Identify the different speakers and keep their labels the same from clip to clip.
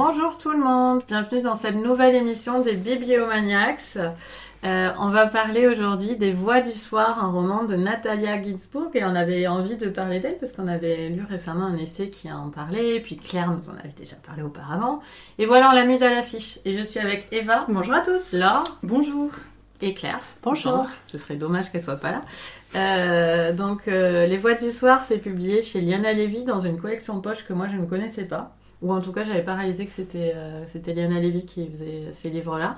Speaker 1: Bonjour tout le monde, bienvenue dans cette nouvelle émission des Bibliomaniacs. Euh, on va parler aujourd'hui des Voix du soir, un roman de Natalia Ginsburg, et on avait envie de parler d'elle parce qu'on avait lu récemment un essai qui en parlait, et puis Claire nous en avait déjà parlé auparavant. Et voilà, on l'a mise à l'affiche. Et je suis avec Eva.
Speaker 2: Bonjour à tous.
Speaker 1: Laure.
Speaker 2: Bonjour.
Speaker 1: Et Claire.
Speaker 2: Bonjour.
Speaker 1: Ce serait dommage qu'elle soit pas là. Euh, donc, euh, Les Voix du soir, c'est publié chez Liana Levy dans une collection poche que moi je ne connaissais pas. Ou en tout cas, j'avais pas réalisé que c'était euh, c'était Liana Levy qui faisait ces livres-là.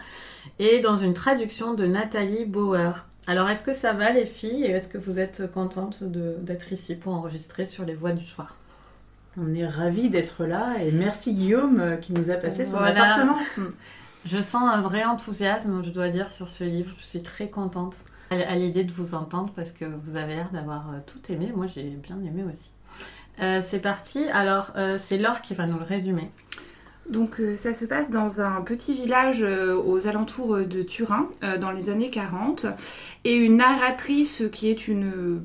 Speaker 1: Et dans une traduction de Nathalie Bauer. Alors, est-ce que ça va les filles Et est-ce que vous êtes contentes d'être ici pour enregistrer sur Les Voix du soir?
Speaker 2: On est ravis d'être là et merci Guillaume euh, qui nous a passé son
Speaker 1: Voilà.
Speaker 2: appartement.
Speaker 1: Je sens un vrai enthousiasme, je dois dire, sur ce livre. Je suis très contente à, à l'idée de vous entendre parce que vous avez l'air d'avoir euh, tout aimé. Moi, j'ai bien aimé aussi. Euh, c'est parti. Alors, euh, c'est Laure qui va nous le résumer.
Speaker 3: Donc euh, ça se passe dans un petit village aux alentours de Turin dans les années 40 et une narratrice qui est une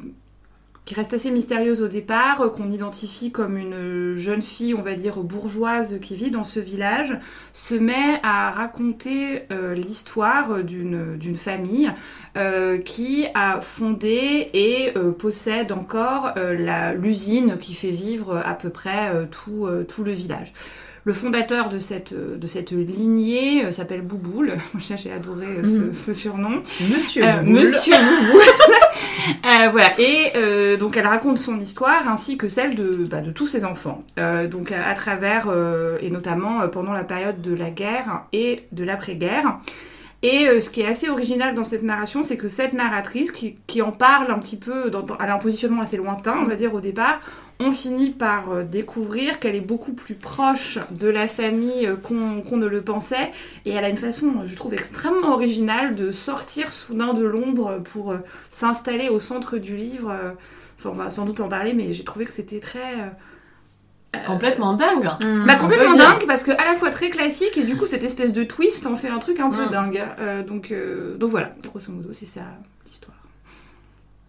Speaker 3: qui reste assez mystérieuse au départ, euh, qu'on identifie comme une jeune fille, on va dire bourgeoise qui vit dans ce village, se met à raconter euh, l'histoire d'une famille euh, qui a fondé et euh, possède encore euh, l'usine qui fait vivre à peu près euh, tout, euh, tout le village. Le fondateur de cette, euh, de cette lignée euh, s'appelle Bouboule. Moi, j'ai adoré euh, ce,
Speaker 2: Mhm.
Speaker 3: ce surnom.
Speaker 2: Monsieur Bouboule.
Speaker 3: Monsieur Bouboule. Euh, voilà. Et euh, donc elle raconte son histoire ainsi que celle de, bah, de tous ses enfants. Euh, donc à, à travers euh, et notamment pendant la période de la guerre et de l'après-guerre. Et euh, ce qui est assez original dans cette narration, c'est que cette narratrice qui, en parle un petit peu, dans, elle a un positionnement assez lointain, on va dire au départ, on finit par euh, découvrir qu'elle est beaucoup plus proche de la famille euh, qu'on ne le pensait. Et elle a une façon, je trouve, extrêmement originale de sortir soudain de l'ombre pour s'installer au centre du livre. Enfin, on va sans doute en parler, mais j'ai trouvé que c'était très... euh,
Speaker 1: Complètement dingue.
Speaker 2: Mmh.
Speaker 3: bah, complètement dingue parce que à la fois très classique et du coup cette espèce de twist en fait un truc un peu
Speaker 1: Mm.
Speaker 3: dingue. Euh, donc, euh, donc voilà, grosso modo c'est ça.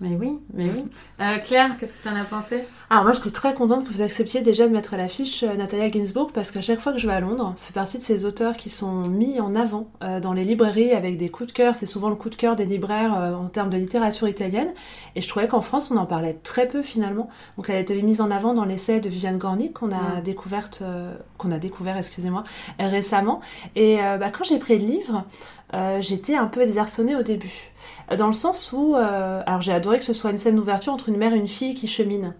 Speaker 1: Mais oui, mais oui. Euh, Claire, qu'est-ce que tu en as pensé?
Speaker 4: Alors moi j'étais très contente que vous acceptiez déjà de mettre à l'affiche euh, Natalia Ginsburg parce qu'à chaque fois que je vais à Londres, ça fait partie de ces auteurs qui sont mis en avant euh, dans les librairies avec des coups de cœur. C'est souvent le coup de cœur des libraires euh, en termes de littérature italienne. Et je trouvais qu'en France on en parlait très peu finalement. Donc elle a été mise en avant dans l'essai de Viviane Gornick qu'on a découverte, qu'on a découvert, excusez-moi, récemment. Et bah, quand j'ai pris le livre, euh, j'étais un peu désarçonnée au début. Euh, Dans le sens où, euh, alors j'ai adoré que ce soit une scène d'ouverture entre une mère et une fille qui cheminent.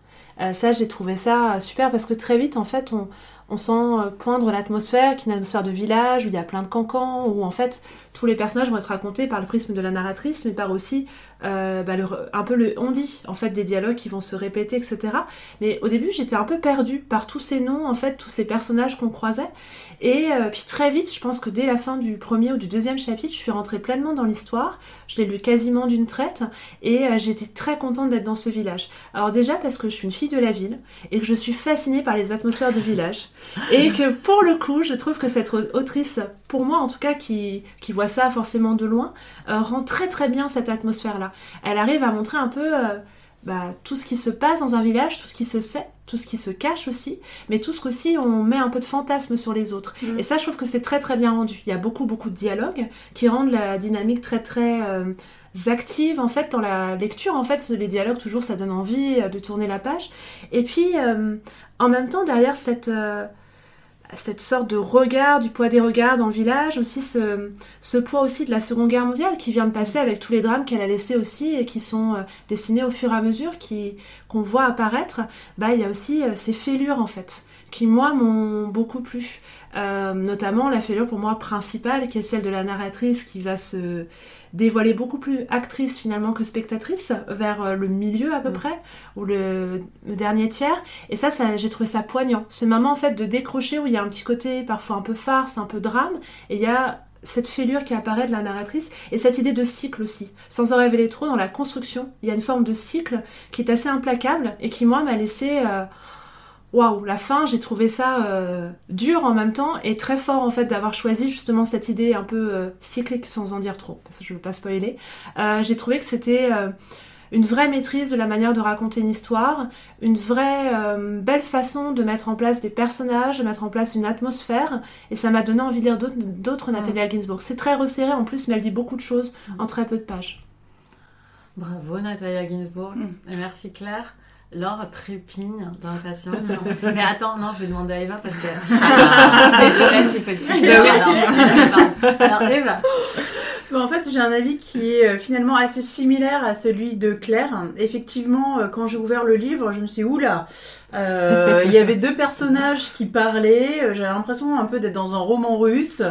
Speaker 4: Ça, j'ai trouvé ça super parce que très vite, en fait, on, on sent poindre l'atmosphère, qui est une atmosphère de village où il y a plein de cancans, où en fait tous les personnages vont être racontés par le prisme de la narratrice, mais par aussi euh, bah, un peu le on dit, en fait, des dialogues qui vont se répéter, etc. Mais au début, j'étais un peu perdue par tous ces noms, en fait, tous ces personnages qu'on croisait. Et euh, puis très vite, je pense que dès la fin du premier ou du deuxième chapitre, je suis rentrée pleinement dans l'histoire. Je l'ai lu quasiment d'une traite et euh, j'étais très contente d'être dans ce village. Alors déjà parce que je suis une fille de la ville et que je suis fascinée par les atmosphères de village et que pour le coup, je trouve que cette autrice, pour moi en tout cas, qui, qui voit ça forcément de loin, rend très très bien cette Elle arrive à montrer un peu euh, bah, tout ce qui se passe dans un village, tout ce qui se sait, tout ce qui se cache aussi, mais tout ce qu'aussi on met un peu de fantasme sur les autres.
Speaker 3: Mm.
Speaker 4: Et ça, je trouve que c'est très très bien rendu. Il y a beaucoup beaucoup de dialogues qui rendent la dynamique très très euh, active en fait dans la lecture. En fait, les dialogues toujours ça donne envie euh, de tourner la page. Et puis euh, en même temps derrière cette cette sorte de regard, du poids des regards dans le village, aussi ce, ce poids aussi de la Seconde Guerre mondiale qui vient de passer avec tous les drames qu'elle a laissés aussi et qui sont euh, dessinés au fur et à mesure, qu'on voit apparaître. Bah il y a aussi euh, ces fêlures en fait qui moi m'ont beaucoup plu. Euh, notamment la fêlure pour moi principale qui est celle de la narratrice qui va se dévoiler beaucoup plus actrice finalement que spectatrice vers euh, le milieu à peu
Speaker 1: Mm.
Speaker 4: près ou le, le dernier tiers et ça, ça j'ai trouvé ça poignant ce moment en fait de décrocher où il y a un petit côté parfois un peu farce un peu drame et il y a cette fêlure qui apparaît de la narratrice et cette idée de cycle aussi sans en révéler trop dans la construction il y a une forme de cycle qui est assez implacable et qui moi m'a laissé euh, waouh, la fin, j'ai trouvé ça euh, dur en même temps et très fort en fait d'avoir choisi justement cette idée un peu euh, cyclique sans en dire trop, parce que je veux pas spoiler. Euh, j'ai trouvé que c'était euh, une vraie maîtrise de la manière de raconter une histoire, une vraie euh, belle façon de mettre en place des personnages, de mettre en place une atmosphère, et ça m'a donné envie de lire d'autres- d'autres Natalia Ginsburg. C'est très resserré en plus, mais elle dit beaucoup de choses en très peu de pages.
Speaker 1: Bravo Natalia Ginsburg.
Speaker 3: Mm.
Speaker 1: Et merci Claire. Laure trépigne d'impatience. Mais attends, non, je vais demander à Eva parce que c'est elle qui fait le truc. Alors, alors, Eva,
Speaker 2: Bon, en fait, j'ai un avis qui est euh, finalement assez similaire à celui de Claire. Effectivement, euh, quand j'ai ouvert le livre, je me suis dit, oula, euh, il y avait deux personnages qui parlaient. J'avais l'impression un peu d'être dans un roman russe.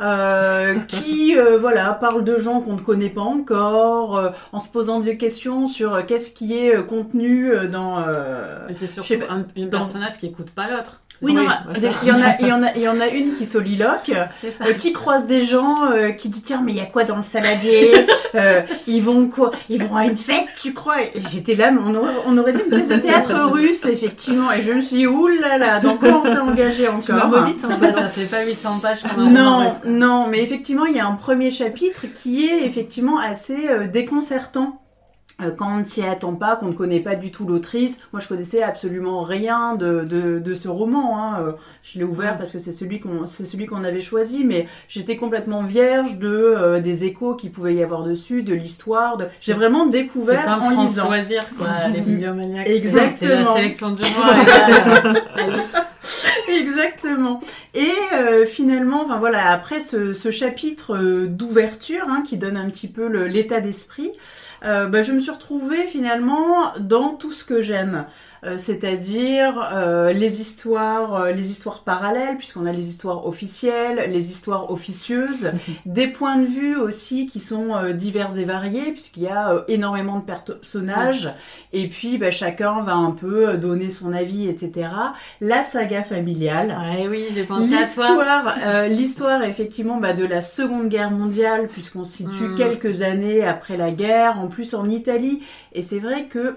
Speaker 2: Euh, qui euh, voilà parle de gens qu'on ne connaît pas encore euh, en se posant des questions sur euh, qu'est-ce qui est euh, contenu dans euh,
Speaker 1: mais c'est surtout
Speaker 2: pas,
Speaker 1: un, un
Speaker 2: dans-
Speaker 1: personnage qui écoute pas l'autre.
Speaker 2: Oui, non,
Speaker 4: Oui,
Speaker 2: bah,
Speaker 4: bah,
Speaker 2: il y en a, il y en a, il y en a, en une qui soliloque, euh, qui croise des gens, euh, qui dit tiens mais il y a quoi dans le saladier Euh, Ils vont quoi Ils vont à une fête, tu crois? Et J'étais là, mais on aurait, on aurait dit une pièce de théâtre russe effectivement, et je me suis dit oulala, dans quoi on s'est engagé encore
Speaker 4: hein,
Speaker 1: Ça, fait- ça fait pas 800 pages
Speaker 2: non, non, mais effectivement, il y a un premier chapitre qui est effectivement assez euh, déconcertant. Euh, Quand on ne s'y attend pas, qu'on ne connaît pas du tout l'autrice. Moi, je connaissais absolument rien de, de, de ce roman. Hein. euh, Je l'ai ouvert parce que c'est celui qu'on c'est celui qu'on avait choisi, mais j'étais complètement vierge de euh, des échos qu'il pouvait y avoir dessus, de l'histoire. De... J'ai vraiment découvert
Speaker 1: comme
Speaker 2: en lisant.
Speaker 1: Loisir, quoi, les bibliomaniacs.
Speaker 2: Exactement.
Speaker 1: C'est la sélection du mois.
Speaker 2: Exactement. Et euh, finalement, voilà, après ce, chapitre euh, d'ouverture hein, qui donne un petit peu l'état d'esprit, euh, bah, je me suis retrouvée finalement dans tout ce que j'aime. Euh, c'est-à-dire euh, les histoires, euh, les histoires parallèles, puisqu'on a les histoires officielles, les histoires officieuses, des points de vue aussi qui sont euh, divers et variés, puisqu'il y a euh, énormément de personnages, et puis bah, chacun va un peu donner son avis, etc. La saga familiale.
Speaker 1: Ouais, oui, j'ai pensé à toi.
Speaker 2: L'histoire, euh, l'histoire effectivement bah, de la Seconde Guerre mondiale, puisqu'on se situe
Speaker 1: Mm.
Speaker 2: quelques années après la guerre, en plus en Italie. Et c'est vrai que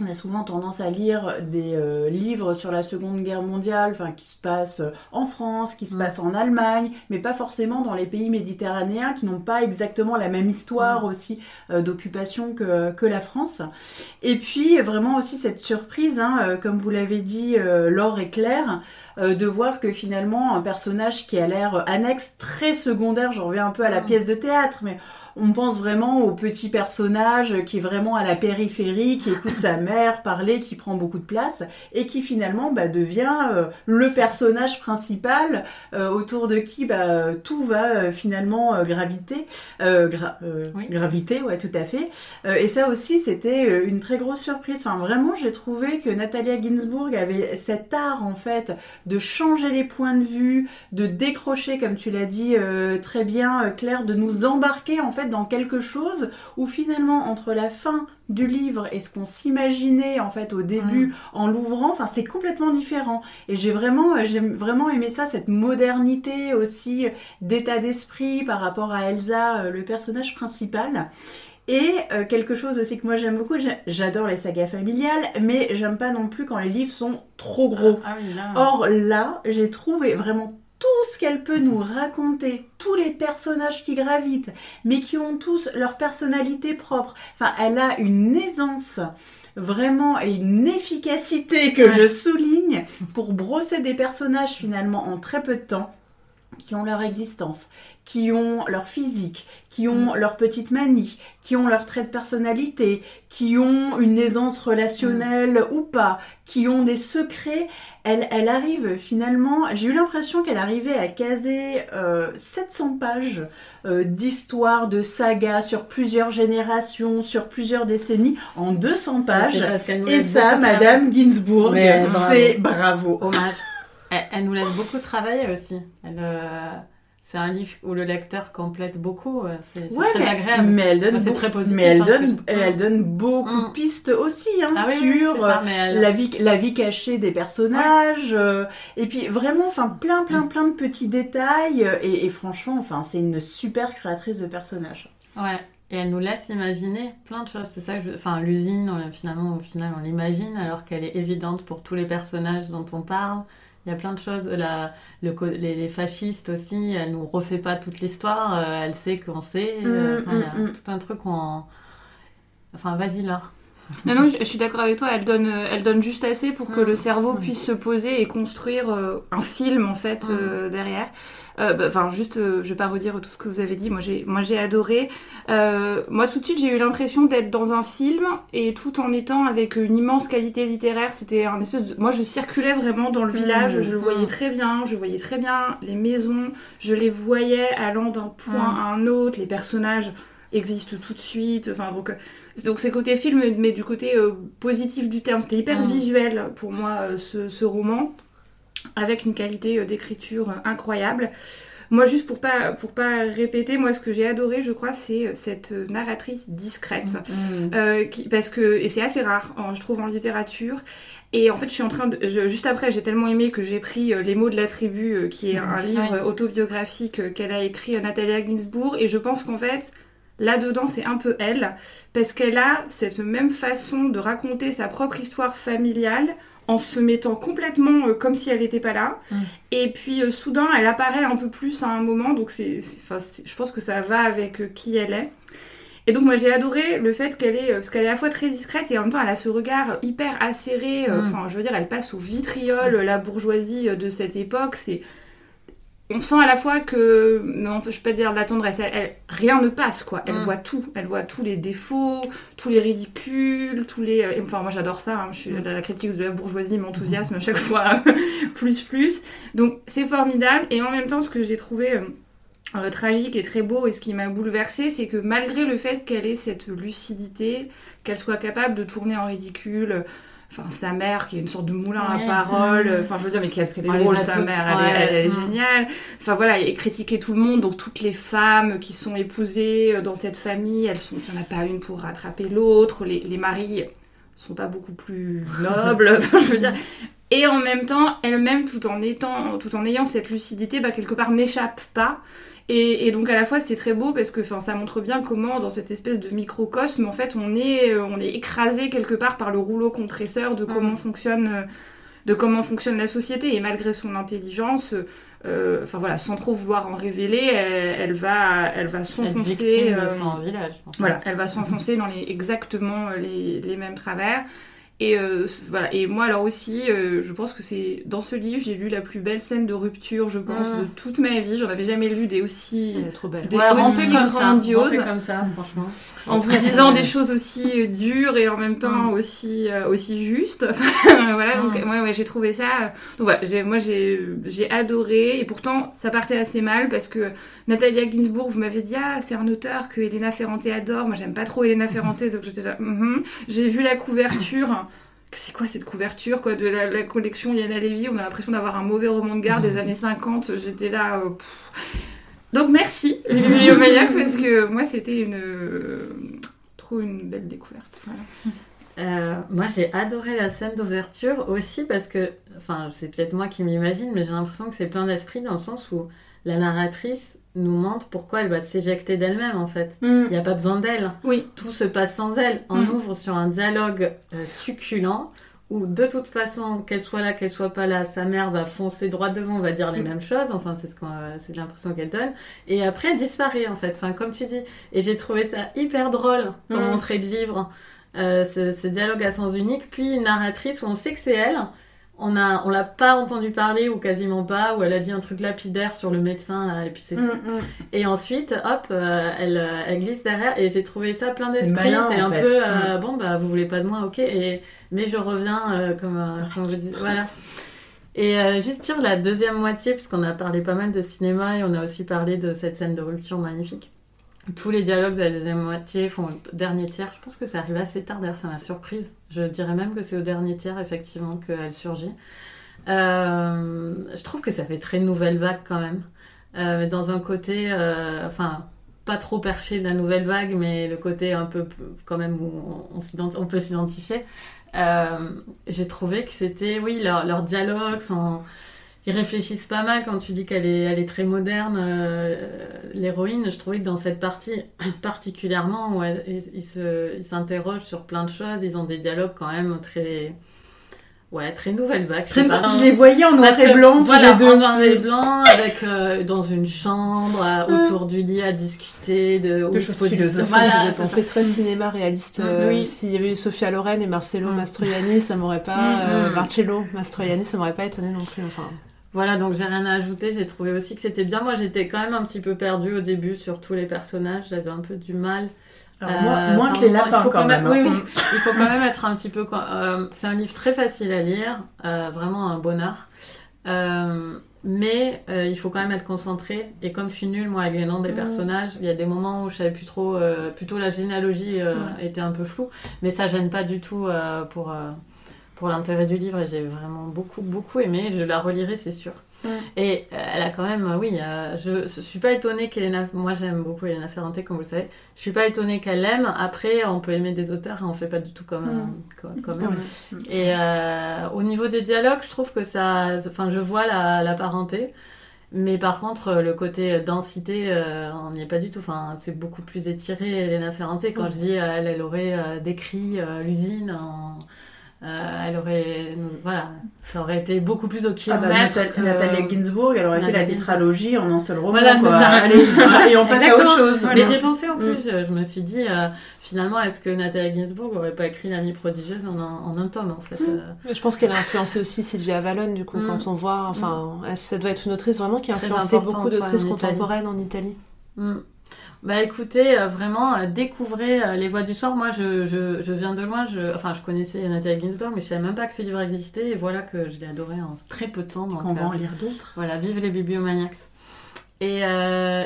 Speaker 2: on a souvent tendance à lire des euh, livres sur la Seconde Guerre mondiale, enfin qui se passent en France, qui se
Speaker 1: Mm.
Speaker 2: passent en Allemagne, mais pas forcément dans les pays méditerranéens, qui n'ont pas exactement la même histoire aussi euh, d'occupation que, que la France. Et puis vraiment aussi cette surprise, hein, euh, comme vous l'avez dit, euh, Laure et Claire, euh, de voir que finalement un personnage qui a l'air annexe, très secondaire, je reviens un peu à la
Speaker 1: Mm.
Speaker 2: pièce de théâtre, mais on pense vraiment au petit personnage qui est vraiment à la périphérie, qui écoute sa mère parler, qui prend beaucoup de place, et qui finalement bah, devient euh, le personnage principal euh, autour de qui bah, tout va euh, finalement graviter. Gra-
Speaker 1: Oui.
Speaker 2: Graviter, ouais, tout à fait. Et ça aussi, c'était une très grosse surprise. Enfin, vraiment, j'ai trouvé que Natalia Ginsburg avait cet art, en fait, de changer les points de vue, de décrocher, comme tu l'as dit très bien, Claire, de nous embarquer, en fait, dans quelque chose où finalement, entre la fin du livre et ce qu'on s'imaginait, en fait, au début, en l'ouvrant, enfin, c'est complètement différent. Et j'ai vraiment, euh, j'ai vraiment aimé ça, cette modernité aussi, euh, d'état d'esprit par rapport à Elsa, euh, le personnage principal. Et euh, quelque chose aussi que moi j'aime beaucoup, j'a- j'adore les sagas familiales, mais j'aime pas non plus quand les livres sont trop gros.
Speaker 1: Ah oui, là.
Speaker 2: Or là, j'ai trouvé vraiment tout ce qu'elle peut nous raconter, tous les personnages qui gravitent, mais qui ont tous leur personnalité propre. Enfin, elle a une aisance vraiment et une efficacité que
Speaker 1: Ouais.
Speaker 2: je souligne pour brosser des personnages finalement en très peu de temps qui ont leur existence, qui ont leur physique, qui ont leur petite manie, qui ont leur trait de personnalité, qui ont une aisance relationnelle ou pas, qui ont des secrets. Elle, elle arrive finalement, j'ai eu l'impression qu'elle arrivait à caser euh, 700 pages euh, d'histoire, de saga sur plusieurs générations, sur plusieurs décennies, en 200 pages.
Speaker 1: C'est parce qu'elle nous
Speaker 2: Et ça, Madame Ginsburg, c'est bravo.
Speaker 1: Hommage. Elle, elle nous laisse beaucoup travailler aussi. Elle, euh, c'est un livre où le lecteur complète beaucoup. euh, C'est
Speaker 2: Ouais,
Speaker 1: très
Speaker 2: mais,
Speaker 1: agréable.
Speaker 2: mais elle donne,
Speaker 1: Moi, c'est
Speaker 2: beau-
Speaker 1: très positif,
Speaker 2: mais elle
Speaker 1: hein, que
Speaker 2: donne,
Speaker 1: je-
Speaker 2: elle, elle donne beaucoup
Speaker 1: Mm.
Speaker 2: de pistes aussi hein,
Speaker 1: Ah oui, oui,
Speaker 2: sur
Speaker 1: ça,
Speaker 2: euh,
Speaker 1: elle-
Speaker 2: la vie, la vie cachée des personnages, euh, et puis vraiment, enfin plein, plein,
Speaker 1: Mm.
Speaker 2: plein de petits détails, et, et franchement, enfin c'est une super créatrice de personnages.
Speaker 1: Ouais. Et elle nous laisse imaginer plein de choses. C'est ça que je... Enfin, l'usine, finalement, au final, on l'imagine alors qu'elle est évidente pour tous les personnages dont on parle. Il y a plein de choses. La, le, les, les fascistes aussi, elle nous refait pas toute l'histoire. euh, elle sait qu'on sait. euh,
Speaker 2: Mm,
Speaker 1: enfin, il y a
Speaker 2: mm, mm.
Speaker 1: tout un truc où on- Enfin, vas-y là.
Speaker 3: Non, non, je, je suis d'accord avec toi. Elle donne, elle donne juste assez pour que
Speaker 1: Mm.
Speaker 3: le cerveau
Speaker 2: Ouais.
Speaker 3: puisse se poser et construire euh, un film en fait
Speaker 1: Mm.
Speaker 3: euh, derrière. Euh, bah, Enfin, juste, euh, je vais pas redire tout ce que vous avez dit. Moi, j'ai, moi, j'ai adoré. Euh, moi, tout de suite, j'ai eu l'impression d'être dans un film et tout en étant avec une immense qualité littéraire. C'était un espèce de. Moi, je circulais vraiment dans le
Speaker 2: Mm.
Speaker 3: village. Je le voyais
Speaker 1: Mm.
Speaker 3: très bien. Je voyais très bien les maisons. Je les voyais allant d'un point
Speaker 2: Mm.
Speaker 3: à un autre. Les personnages existent tout de suite. Enfin, donc. donc c'est côté film, mais du côté euh, positif du terme. C'était hyper visuel pour moi, euh, ce, ce roman, avec une qualité euh, d'écriture euh, incroyable. Moi, juste pour pas, pour pas répéter, moi, ce que j'ai adoré, je crois, c'est euh, cette narratrice discrète.
Speaker 1: Mm.
Speaker 3: Euh, qui, parce que et c'est assez rare en- je trouve en littérature et en fait je suis en train de je- juste après j'ai tellement aimé que j'ai pris les mots de la tribu qui est un livre autobiographique qu'elle a écrit Natalia Ginsburg et je pense qu'en fait là dedans c'est un peu elle parce qu'elle a cette même façon de raconter sa propre histoire familiale en se mettant complètement euh, comme si elle n'était pas là.
Speaker 1: Mm.
Speaker 3: Et puis euh, soudain, elle apparaît un peu plus à un moment, donc c'est, je pense que ça va avec euh, qui elle est. Et donc moi j'ai adoré le fait qu'elle est, parce qu'elle est à la fois très discrète et en même temps elle a ce regard hyper acéré,
Speaker 1: Mm.
Speaker 3: enfin je veux dire elle passe au vitriol, la bourgeoisie de cette époque, c'est... On sent à la fois que, non, je peux pas dire de la tendresse, elle- elle- rien ne passe quoi, elle
Speaker 1: Mm.
Speaker 3: voit tout, elle voit tous les défauts, tous les ridicules, tous les... euh, Enfin moi j'adore ça, hein, je suis, la critique de la bourgeoisie m'enthousiasme à chaque fois plus plus. Donc c'est formidable. Et en même temps ce que j'ai trouvé... euh, euh, tragique et très beau et ce qui m'a bouleversée c'est que malgré le fait qu'elle ait cette lucidité qu'elle soit capable de tourner en ridicule euh, enfin sa mère qui est une sorte de moulin
Speaker 1: Ouais.
Speaker 3: à parole
Speaker 1: Mm.
Speaker 3: enfin je veux dire mais qu'elle qu'elle est
Speaker 1: les
Speaker 3: drôle sa mère elle, est-
Speaker 1: ouais.
Speaker 3: elle est
Speaker 1: Mm.
Speaker 3: géniale enfin voilà et critiquer tout le monde donc toutes les femmes qui sont épousées euh, dans cette famille elles sont il n'y en a pas une pour rattraper l'autre les, les maris sont pas beaucoup plus nobles enfin, je veux dire et en même temps elle-même tout en étant tout en ayant cette lucidité bah, quelque part n'échappe pas et, et donc à la fois c'est très beau parce que ça montre bien comment dans cette espèce de microcosme en fait on est euh, on est écrasé quelque part par le rouleau compresseur de comment
Speaker 1: Mm.
Speaker 3: fonctionne euh, de comment fonctionne la société et malgré son intelligence euh, enfin voilà sans trop vouloir en révéler elle, elle va elle va s'enfoncer euh,
Speaker 1: village. en fait.
Speaker 3: voilà, elle va s'enfoncer dans les, exactement les, les mêmes travers. Et euh, voilà. Et moi alors aussi, euh, je pense que c'est dans ce livre j'ai lu la plus belle scène de rupture, je pense,
Speaker 1: Mm.
Speaker 3: de toute ma vie. J'en avais jamais lu des aussi
Speaker 4: Elle est trop belle.
Speaker 3: Des
Speaker 1: Ouais,
Speaker 3: aussi
Speaker 1: comme ça,
Speaker 3: grandiose.
Speaker 1: rampez comme ça, franchement.
Speaker 3: En vous disant des choses aussi euh, dures et en même temps
Speaker 1: Mm.
Speaker 3: aussi euh, aussi justes. voilà, donc
Speaker 1: Mm.
Speaker 3: ouais, ouais, j'ai trouvé ça. euh, Donc voilà, moi j'ai j'ai adoré et pourtant ça partait assez mal parce que Natalia Ginsburg, vous m'avez dit ah c'est un auteur que Elena Ferrante adore. Moi j'aime pas trop Elena Ferrante, donc j'étais là. mhm. J'ai vu la couverture. Que c'est quoi cette couverture quoi de la, la collection Yana Levy On a l'impression d'avoir un mauvais roman de gare des années 50. J'étais là. euh. Donc merci Bibliomaniac parce que moi c'était une euh, trop une belle découverte. Voilà.
Speaker 1: Euh, moi, j'ai adoré la scène d'ouverture aussi parce que, enfin, c'est peut-être moi qui m'imagine, mais j'ai l'impression que c'est plein d'esprit dans le sens où la narratrice nous montre pourquoi elle va s'éjecter d'elle-même en fait. Il n'y a pas besoin d'elle.
Speaker 3: Oui.
Speaker 1: Tout se passe sans elle. On
Speaker 3: Mm.
Speaker 1: ouvre sur un dialogue euh, succulent où de toute façon, qu'elle soit là, qu'elle soit pas là, sa mère va foncer droit devant, va dire les
Speaker 3: Mm.
Speaker 1: mêmes choses. Enfin, c'est ce qu'on, euh, c'est l'impression qu'elle donne. Et après, elle disparaît en fait. Enfin, comme tu dis. Et j'ai trouvé ça hyper drôle comme
Speaker 2: Mm.
Speaker 1: entrée de livre. Euh, ce, ce dialogue à sens unique, puis une narratrice où on sait que c'est elle. On a, on l'a pas entendu parler ou quasiment pas, où elle a dit un truc lapidaire sur le médecin là, et puis c'est
Speaker 2: Mm,
Speaker 1: tout.
Speaker 2: mm.
Speaker 1: Et ensuite, hop, euh, elle, euh, elle glisse derrière et j'ai trouvé ça plein d'esprit. C'est un
Speaker 2: fait.
Speaker 1: peu euh, bon bah vous voulez pas de moi, ok. Et mais je reviens euh, comme euh, comme vous dites, voilà. Et euh, juste sur la deuxième moitié, puisqu'on a parlé pas mal de cinéma et on a aussi parlé de cette scène de rupture magnifique. Tous les dialogues de la deuxième moitié font le dernier tiers. Je pense que ça arrive assez tard, d'ailleurs, ça m'a surprise. Je dirais même que c'est au dernier tiers, effectivement, qu'elle surgit. Euh, je trouve que ça fait très nouvelle vague quand même. Euh, dans un côté, euh, enfin, pas trop perché de la nouvelle vague, mais le côté un peu quand même où on, peut s'identifier. J'ai trouvé que c'était, oui, leur, leur dialogue, sont, ils réfléchissent pas mal quand tu dis qu'elle est, elle est très moderne, euh, l'héroïne. Je trouvais que dans cette partie particulièrement, où elle- ils, s'interrogent sur plein de choses, ils ont des dialogues quand même très Ouais, très nouvelle vague. Pas.
Speaker 2: je les voyais en noir et blanc tous
Speaker 1: voilà,
Speaker 2: les deux.
Speaker 1: en noir et blanc, avec euh, dans une chambre, à- autour du lit, à discuter de,
Speaker 2: De
Speaker 1: se
Speaker 2: choses philosophiques,
Speaker 1: Voilà, c'est
Speaker 2: pense.
Speaker 1: ça.
Speaker 4: C'est très cinéma réaliste. euh,
Speaker 2: Oui.
Speaker 4: S'il y avait eu Sophia Loren et Marcello
Speaker 1: Mm.
Speaker 4: Mastroianni, ça m'aurait pas.
Speaker 2: Mm,
Speaker 4: euh,
Speaker 2: mm.
Speaker 4: Marcello Mastroianni, ça m'aurait pas étonné non plus. Enfin,
Speaker 1: Voilà, donc j'ai rien à ajouter. J'ai trouvé aussi que c'était bien. Moi, j'étais quand même un petit peu perdue au début sur tous les personnages. J'avais un peu du mal.
Speaker 2: Alors, moins, que les lapins
Speaker 1: il faut
Speaker 2: quand même.
Speaker 1: Oui, oui. Il faut quand même être un petit peu. euh, c'est un livre très facile à lire, euh, vraiment un bonheur. Euh, mais euh, il faut quand même être concentré. Et comme je suis nulle, moi, avec les noms des
Speaker 2: Mhm.
Speaker 1: personnages, il y a des moments où je savais plus trop. euh, plutôt la généalogie euh, était un peu floue. Mais ça gêne pas du tout pour, pour l'intérêt du livre. Et j'ai vraiment beaucoup, beaucoup aimé. Je la relirai, c'est sûr.
Speaker 2: Ouais.
Speaker 1: Et euh, elle a quand même, oui, euh, je, je suis pas étonnée qu'Elena, moi j'aime beaucoup Elena Ferrante, comme vous le savez, je suis pas étonnée qu'elle l'aime. Après, on peut aimer des auteurs et on fait pas du tout comme,
Speaker 2: Mm.
Speaker 1: euh, comme, elle. Et euh, au niveau des dialogues, je trouve que ça, enfin, je vois la, la parenté. Mais par contre, le côté densité, euh, on n'y est pas du tout. Enfin, c'est beaucoup plus étiré, Elena Ferrante. Quand je dis, elle, elle aurait décrit l'usine en- euh, elle aurait, voilà, ça aurait été beaucoup plus au
Speaker 2: Ah bah,
Speaker 1: kilomètre. Que-
Speaker 2: Nathalie Ginsburg, elle aurait fait la
Speaker 1: Nathalie
Speaker 2: tétralogie en un seul roman.
Speaker 1: Voilà, c'est
Speaker 2: quoi.
Speaker 1: ça.
Speaker 2: Allez, et on passe à autre chose.
Speaker 1: Mais j'ai pensé en
Speaker 2: Mm.
Speaker 1: plus, je, je me suis dit, euh, finalement, est-ce que Nathalie Ginsburg aurait pas écrit La nuit prodigieuse en un, en un tome, en fait euh?
Speaker 4: je pense qu'elle a influencé aussi Sylvia Vallone, du coup,
Speaker 1: Mm.
Speaker 4: quand on voit. Enfin, elle- ça doit être une autrice vraiment qui a
Speaker 1: Très
Speaker 4: influencé beaucoup d'autrices
Speaker 1: ouais, en Italie.
Speaker 4: contemporaines en Italie.
Speaker 1: Bah écoutez, euh, vraiment, euh, découvrez euh, Les Voix du Soir. Moi, je, je, je viens de loin, je, enfin, je connaissais Nathalie Ginsburg, mais je savais même pas que ce livre existait, et voilà que je l'ai adoré en très peu de temps. Donc,
Speaker 2: Qu'on va en lire d'autres.
Speaker 1: voilà, vive les bibliomaniacs. Et,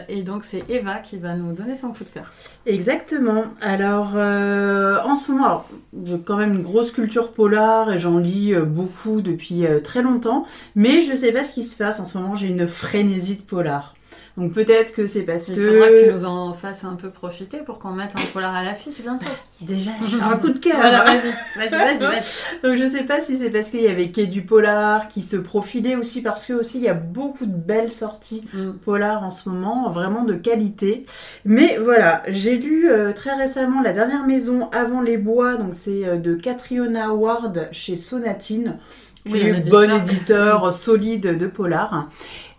Speaker 1: et donc, c'est Eva qui va nous donner son coup de cœur.
Speaker 2: Exactement. Alors, en ce moment, alors, j'ai quand même une grosse culture polar et j'en lis beaucoup depuis très longtemps, mais je sais pas ce qui se passe en ce moment. J'ai une frénésie de polar. Donc peut-être que c'est parce
Speaker 1: Il
Speaker 2: que
Speaker 1: faudra que tu nous en fasses un peu profiter pour qu'on mette un polar à l'affiche bientôt.
Speaker 2: déjà je fais un coup de cœur.
Speaker 1: Voilà, vas-y, vas-y, vas-y.
Speaker 2: Donc je sais pas si c'est parce qu'il y avait Quai du Polar qui se profilait aussi parce que aussi il y a beaucoup de belles sorties
Speaker 1: Mm.
Speaker 2: polar en ce moment, vraiment de qualité. Mais voilà, j'ai lu euh, très récemment La dernière maison avant les bois, donc c'est euh, de Catriona Ward chez Sonatine, qui est bon éditeur solide de polar.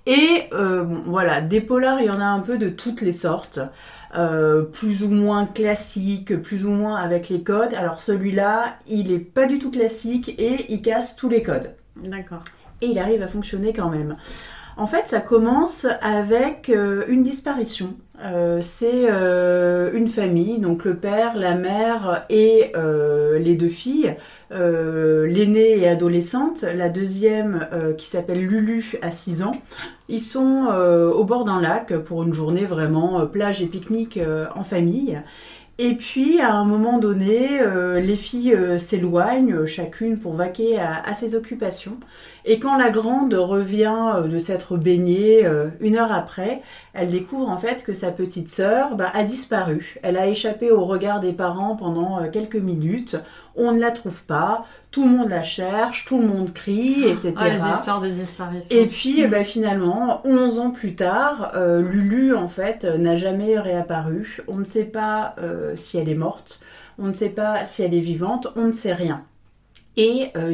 Speaker 2: Et euh, bon, voilà, des polars, il y en a un peu de toutes les sortes. Euh, plus ou moins classique, plus ou moins avec les codes. Alors celui-là, il est pas du tout classique et il casse tous les codes
Speaker 1: D'accord.
Speaker 2: et il arrive à fonctionner quand même. En fait, ça commence avec euh, une disparition. Euh, c'est euh, une famille, donc le père, la mère et les deux filles. L'aînée est adolescente, la deuxième qui s'appelle Lulu a 6 ans. Ils sont au bord d'un lac pour une journée vraiment plage et pique-nique en famille. Et puis, à un moment donné, les filles s'éloignent, chacune pour vaquer à ses occupations. Et quand la grande revient euh, de s'être baignée euh, une heure après, elle découvre en fait que sa petite sœur bah, a disparu. Elle a échappé au regard des parents pendant euh, quelques minutes. On ne la trouve pas. Tout le monde la cherche, tout le monde crie, etc.
Speaker 1: Ah, les histoires de disparition.
Speaker 2: Et puis, ben, finalement, 11 ans plus tard, euh, Lulu, en fait, n'a jamais réapparu. On ne sait pas euh, si elle est morte, on ne sait pas si elle est vivante, on ne sait rien. Et euh, euh,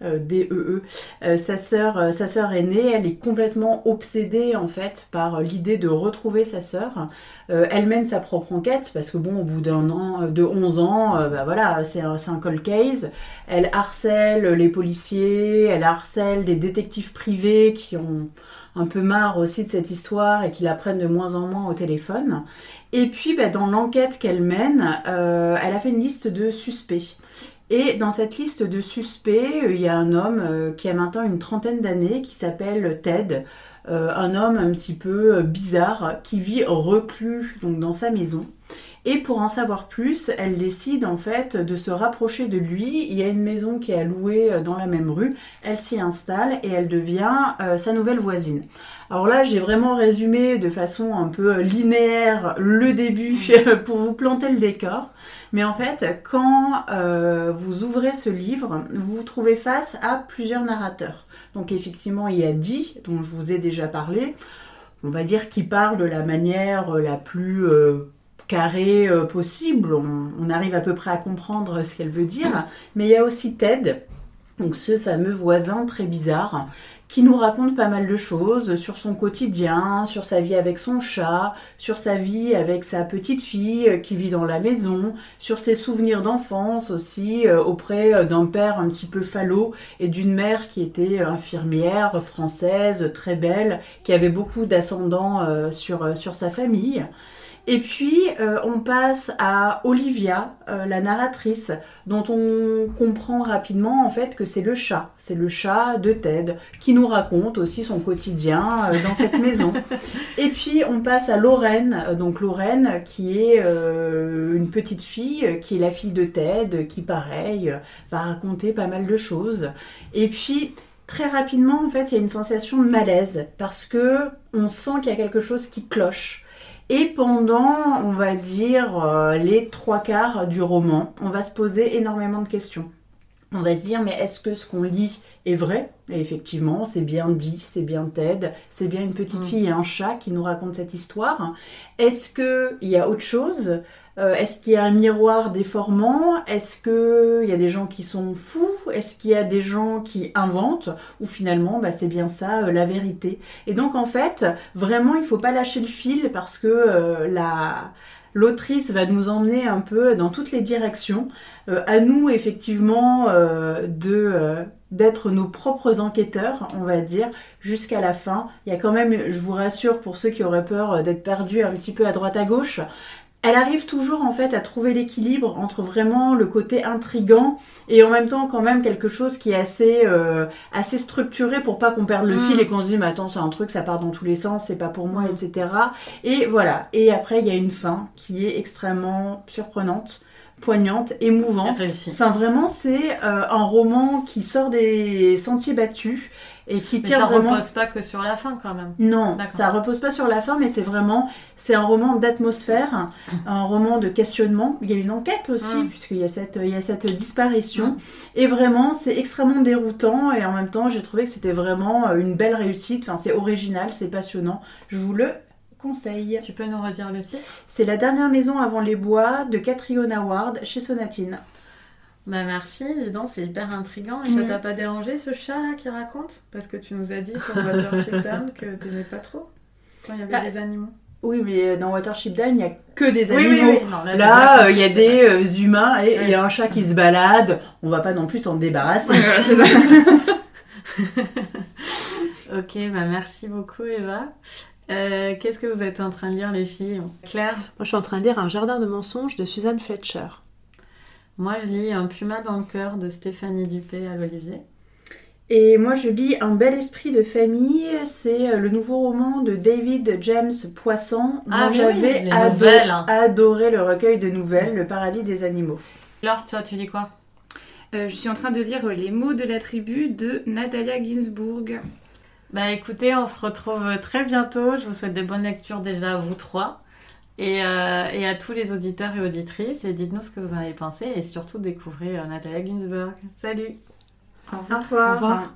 Speaker 2: D-E-E, euh, sa sœur, euh, sa sœur aînée, elle est complètement obsédée en fait par euh, l'idée de retrouver sa sœur. Euh, elle mène sa propre enquête parce que bon, au bout d'un an, euh, de 11 ans, euh, bah voilà, c'est un, un cold case. Elle harcèle les policiers, elle harcèle des détectives privés qui ont un peu marre aussi de cette histoire et qui la prennent de moins en moins au téléphone. Et puis, bah, dans l'enquête qu'elle mène, euh, elle a fait une liste de suspects. Et dans cette liste de suspects, euh, il y a un homme euh, qui a maintenant une trentaine d'années qui s'appelle Ted, euh, un homme un petit peu bizarre qui vit reclus dans sa maison. Et pour en savoir plus, elle décide en fait de se rapprocher de lui. Il y a une maison qui est à louer euh, dans la même rue. Elle s'y installe et elle devient euh, sa nouvelle voisine. Alors là, j'ai vraiment résumé de façon un peu linéaire le début pour vous planter le décor. Mais en fait, quand euh, vous ouvrez ce livre, vous vous trouvez face à plusieurs narrateurs. Donc effectivement, il y a Dee, dont je vous ai déjà parlé. On va dire qui parle de la manière la plus euh, carrée euh, possible. On, arrive à peu près à comprendre ce qu'elle veut dire. Mais il y a aussi Ted, Donc ce fameux voisin très bizarre qui nous raconte pas mal de choses sur son quotidien, sur sa vie avec son chat, sur sa vie avec sa petite fille qui vit dans la maison, sur ses souvenirs d'enfance aussi euh, auprès d'un père un petit peu falot et d'une mère qui était infirmière française, très belle, qui avait beaucoup d'ascendant euh, sur, euh, sur sa famille. Et puis, euh, on passe à Olivia, euh, la narratrice, dont on comprend rapidement en fait que c'est le chat. C'est le chat de Ted qui nous raconte aussi son quotidien euh, dans cette maison. Et puis, on passe à Lorraine, donc Lorraine qui est une petite fille, qui est la fille de Ted, qui pareil va raconter pas mal de choses. Et puis, très rapidement, en fait, il y a une sensation de malaise parce que on sent qu'il y a quelque chose qui cloche. Et pendant, on va dire, euh, les trois quarts du roman, on va se poser énormément de questions. On va se dire, mais est-ce que ce qu'on lit est vrai? Et effectivement, c'est bien dit, c'est bien Ted, c'est bien une petite
Speaker 1: Mm.
Speaker 2: fille et un chat qui nous racontent cette histoire. Est-ce qu'il y a autre chose? Euh, Est-ce qu'il y a un miroir déformant? Est-ce qu'il y a des gens qui sont fous? Est-ce qu'il y a des gens qui inventent? Ou finalement, bah, c'est bien ça, euh, la vérité. Et donc, en fait, vraiment, il faut pas lâcher le fil parce que euh, la l'autrice va nous emmener un peu dans toutes les directions. Euh, à nous, effectivement, euh, euh, d'être nos propres enquêteurs, on va dire, jusqu'à la fin. Il y a quand même, je vous rassure, pour ceux qui auraient peur d'être perdus un petit peu à droite à gauche, elle arrive toujours en fait à trouver l'équilibre entre vraiment le côté intrigant et en même temps quand même quelque chose qui est assez euh, assez structuré pour pas qu'on perde le
Speaker 1: Mm.
Speaker 2: fil et qu'on se dise mais attends c'est un truc ça part dans tous les sens c'est pas pour moi
Speaker 1: Mm.
Speaker 2: etc et voilà et après il y a une fin qui est extrêmement surprenante poignante émouvante. Enfin, vraiment, c'est euh, un roman qui sort des sentiers battus et qui
Speaker 1: Mais
Speaker 2: tire
Speaker 1: ça
Speaker 2: vraiment.
Speaker 1: repose pas que sur la fin quand même.
Speaker 2: Non, ça repose pas sur la fin, mais c'est vraiment, c'est un roman d'atmosphère, un roman de questionnement. Il y a une enquête aussi,
Speaker 1: Mm.
Speaker 2: puisqu'il y a cette, il y a cette disparition.
Speaker 1: Mm.
Speaker 2: Et vraiment, c'est extrêmement déroutant et en même temps, j'ai trouvé que c'était vraiment euh, une belle réussite. Enfin, c'est original, c'est passionnant. Je vous le conseille.
Speaker 1: Tu peux nous redire le titre?
Speaker 2: C'est La dernière maison avant les bois de Catriona Ward chez Sonatine.
Speaker 1: Bah merci, dis donc, c'est hyper intriguant. Et ça t'a pas dérangé ce chat là qui raconte? Parce que tu nous as dit pour Watership Down que t'aimais pas trop quand il y avait
Speaker 2: Bah,
Speaker 1: des animaux.
Speaker 2: Oui, mais dans Watership Down, il n'y a que des animaux.
Speaker 1: oui, oui. Non, j'ai
Speaker 2: Là, euh, il y a des euh, humains et il y a un chat qui se balade. On va pas non plus s'en débarrasser.
Speaker 1: ça. Ok, bah merci beaucoup Eva. Euh, Qu'est-ce que vous êtes en train de lire les filles? Claire?
Speaker 4: Moi, je suis en train de lire Un jardin de mensonges de Suzanne Fletcher.
Speaker 1: Moi je lis Un puma dans le cœur de Stéphanie Dupé à l'Olivier.
Speaker 2: Et moi, je lis Un bel esprit de famille. C'est euh, le nouveau roman de David James Poisson, dont
Speaker 1: Ah, oui,
Speaker 2: j'avais ado-
Speaker 1: hein.
Speaker 2: adoré le recueil de nouvelles, Le paradis des animaux.
Speaker 1: Laure, toi tu lis quoi?
Speaker 3: Euh, je suis en train de lire Les mots de la tribu de Natalia Ginsburg.
Speaker 1: Bah écoutez, on se retrouve très bientôt. Je vous souhaite de bonnes lectures déjà à vous trois. Et, euh, et à tous les auditeurs et auditrices. Et dites-nous ce que vous en avez pensé. Et surtout découvrez euh, Natalia Ginsburg. Salut
Speaker 2: Au revoir.
Speaker 4: Au revoir.